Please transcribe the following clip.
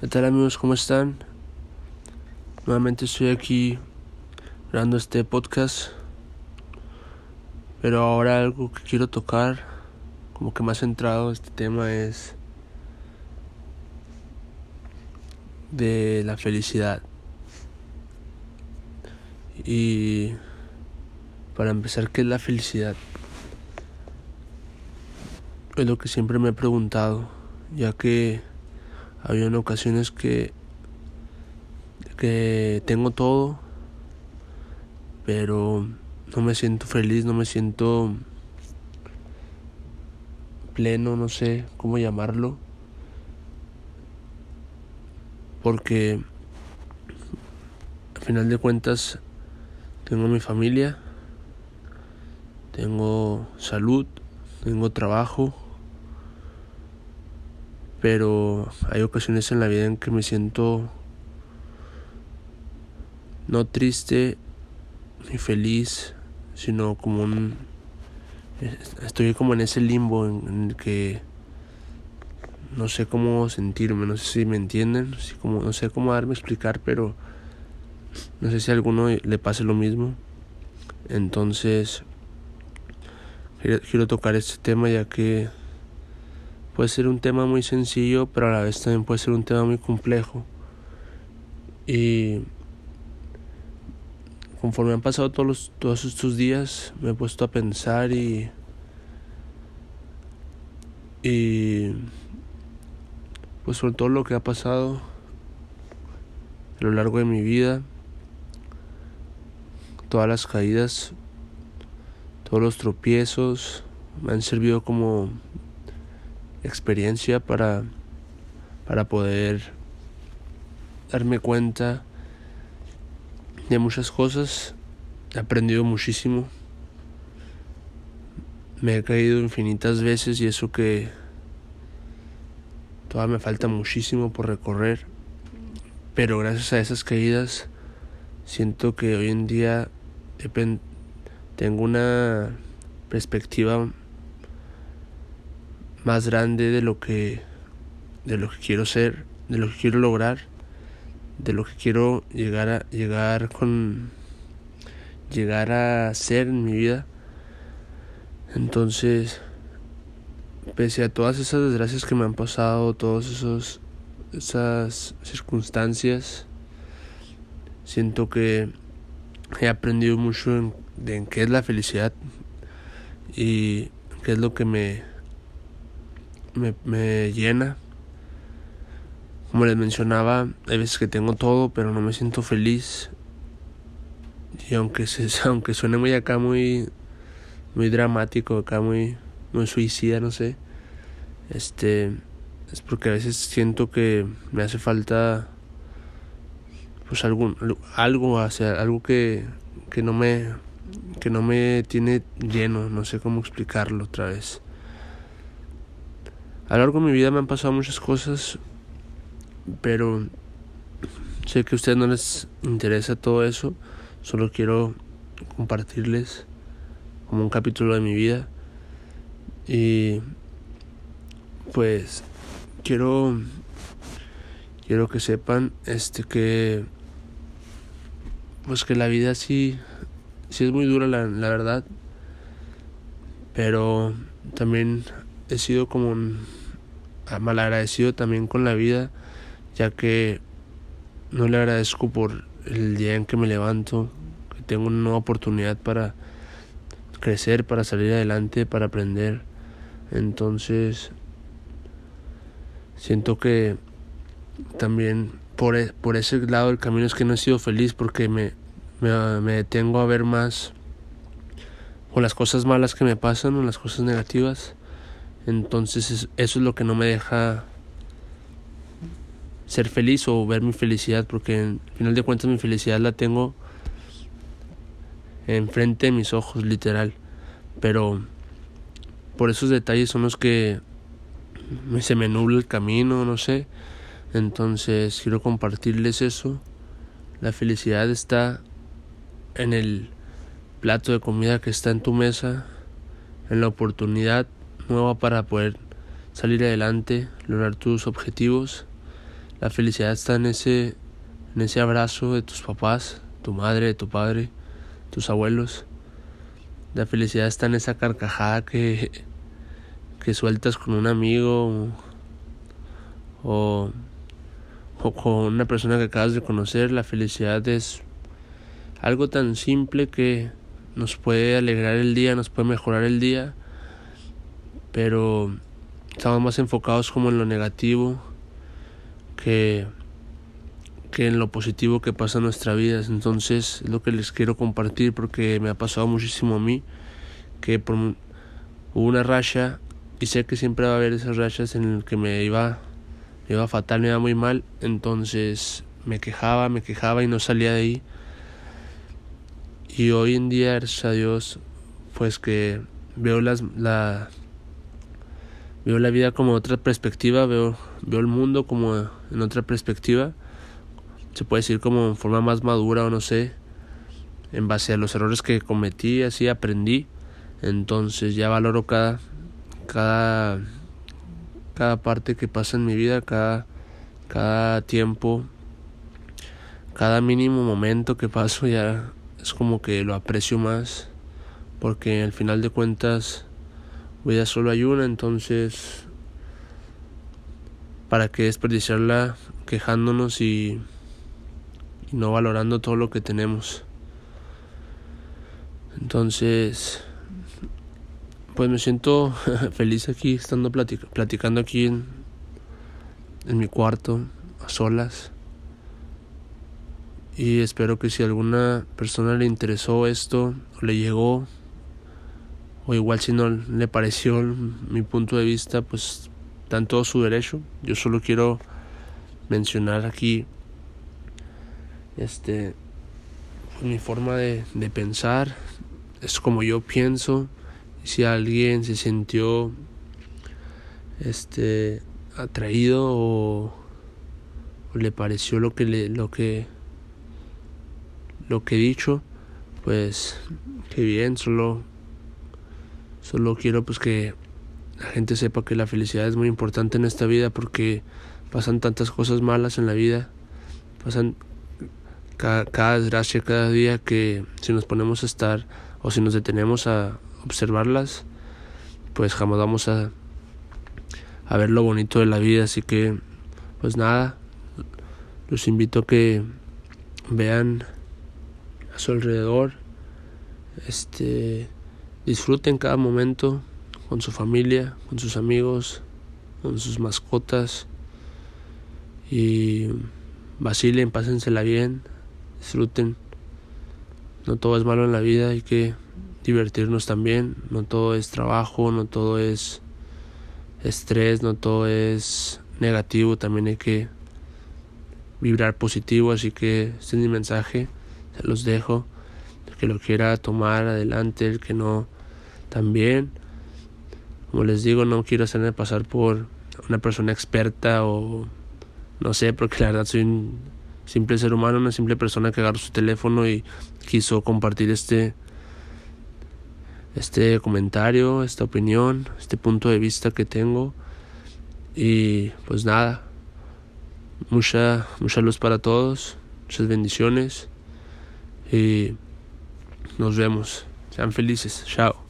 ¿Qué tal amigos? ¿Cómo están? Nuevamente estoy aquí grabando este podcast. Pero ahora algo que quiero tocar, como que más centrado este tema es de la felicidad. Y para empezar, ¿qué es la felicidad? Es lo que siempre me he preguntado, ya que había ocasiones que que tengo todo pero no me siento feliz no me siento pleno no sé cómo llamarlo porque al final de cuentas tengo mi familia tengo salud tengo trabajo pero hay ocasiones en la vida en que me siento no triste ni feliz, sino como un estoy como en ese limbo en, el que no sé cómo sentirme, no sé si me entienden, como, no sé cómo darme a explicar, pero no sé si a alguno le pase lo mismo. Entonces, quiero tocar este tema ya que puede ser un tema muy sencillo, pero a la vez también puede ser un tema muy complejo. Y conforme han pasado todos, los, todos estos días, me he puesto a pensar y, y pues sobre todo lo que ha pasado a lo largo de mi vida, todas las caídas, todos los tropiezos, me han servido como experiencia para, para poder darme cuenta de muchas cosas. He aprendido muchísimo. Me he caído infinitas veces y eso que todavía me falta muchísimo por recorrer. Pero gracias a esas caídas siento que hoy en día tengo una perspectiva más grande de lo que de lo que quiero ser, de lo que quiero lograr, de lo que quiero llegar a llegar con llegar a ser en mi vida. Entonces, pese a todas esas desgracias que me han pasado, todas esos esas circunstancias, siento que he aprendido mucho en, en qué es la felicidad y qué es lo que me me, me llena. Como les mencionaba, hay veces que tengo todo, pero no me siento feliz. Y aunque se, aunque suene muy acá muy muy dramático, acá muy muy suicida, no sé. Este es porque a veces siento que me hace falta pues algún algo algo que que no me que no me tiene lleno, no sé cómo explicarlo otra vez. A lo largo de mi vida me han pasado muchas cosas, pero sé que a ustedes no les interesa todo eso, solo quiero compartirles como un capítulo de mi vida. Y pues quiero quiero que sepan este que pues que la vida sí sí es muy dura la, la verdad. Pero también he sido como un malagradecido también con la vida, ya que no le agradezco por el día en que me levanto, que tengo una nueva oportunidad para crecer, para salir adelante, para aprender. Entonces, siento que también por, e, por ese lado del camino es que no he sido feliz porque me, me, me detengo a ver más o las cosas malas que me pasan o las cosas negativas entonces eso es lo que no me deja ser feliz o ver mi felicidad, porque al final de cuentas mi felicidad la tengo enfrente de mis ojos, literal. Pero por esos detalles son los que se me nubla el camino, no sé. Entonces quiero compartirles eso. La felicidad está en el plato de comida que está en tu mesa, en la oportunidad nueva para poder salir adelante, lograr tus objetivos. La felicidad está en ese, en ese abrazo de tus papás, tu madre, tu padre, tus abuelos. La felicidad está en esa carcajada que, que sueltas con un amigo o, o con una persona que acabas de conocer. La felicidad es algo tan simple que nos puede alegrar el día, nos puede mejorar el día, pero estamos más enfocados como en lo negativo que, que en lo positivo que pasa en nuestra vida. Entonces es lo que les quiero compartir porque me ha pasado muchísimo a mí, que por, hubo una racha y sé que siempre va a haber esas rachas en las que me iba, me iba fatal, me iba muy mal, entonces me quejaba, me quejaba y no salía de ahí. Y hoy en día, gracias a Dios, pues que veo las, la, veo la vida como otra perspectiva, veo, veo el mundo como en otra perspectiva, se puede decir como en forma más madura o no sé, en base a los errores que cometí, así aprendí, entonces ya valoro cada, cada, cada parte que pasa en mi vida, cada, cada tiempo, cada mínimo momento que paso ya es como que lo aprecio más porque al final de cuentas vida solo hay una entonces para qué desperdiciarla quejándonos y, y no valorando todo lo que tenemos entonces pues me siento feliz aquí estando platicando aquí en, en mi cuarto a solas. Y espero que si alguna persona le interesó esto, o le llegó, o igual si no le pareció mi punto de vista, pues dan todo su derecho. Yo solo quiero mencionar aquí este mi forma de, de pensar, es como yo pienso. Si alguien se sintió este atraído o, le pareció lo que le, lo que lo que he dicho, pues que bien, solo solo quiero pues que la gente sepa que la felicidad es muy importante en esta vida porque pasan tantas cosas malas en la vida, pasan cada, desgracia cada día que si nos ponemos a estar o si nos detenemos a observarlas, pues jamás vamos a, a ver lo bonito de la vida, así que pues nada, los invito a que vean a su alrededor. Este, disfruten cada momento con su familia, con sus amigos, con sus mascotas y vacilen, pásensela bien, disfruten. No todo es malo en la vida, hay que divertirnos también, no todo es trabajo, no todo es estrés, no todo es negativo, también hay que vibrar positivo, así que este es mi mensaje se los dejo. Que lo quiera tomar adelante, el que no, también. Como les digo, no quiero hacerme pasar por una persona experta o no sé, porque la verdad soy un simple ser humano, una simple persona que agarró su teléfono y quiso compartir este este comentario, esta opinión, este punto de vista que tengo. Y pues nada, mucha mucha luz para todos, muchas bendiciones y nos vemos. Sean felices. Chao.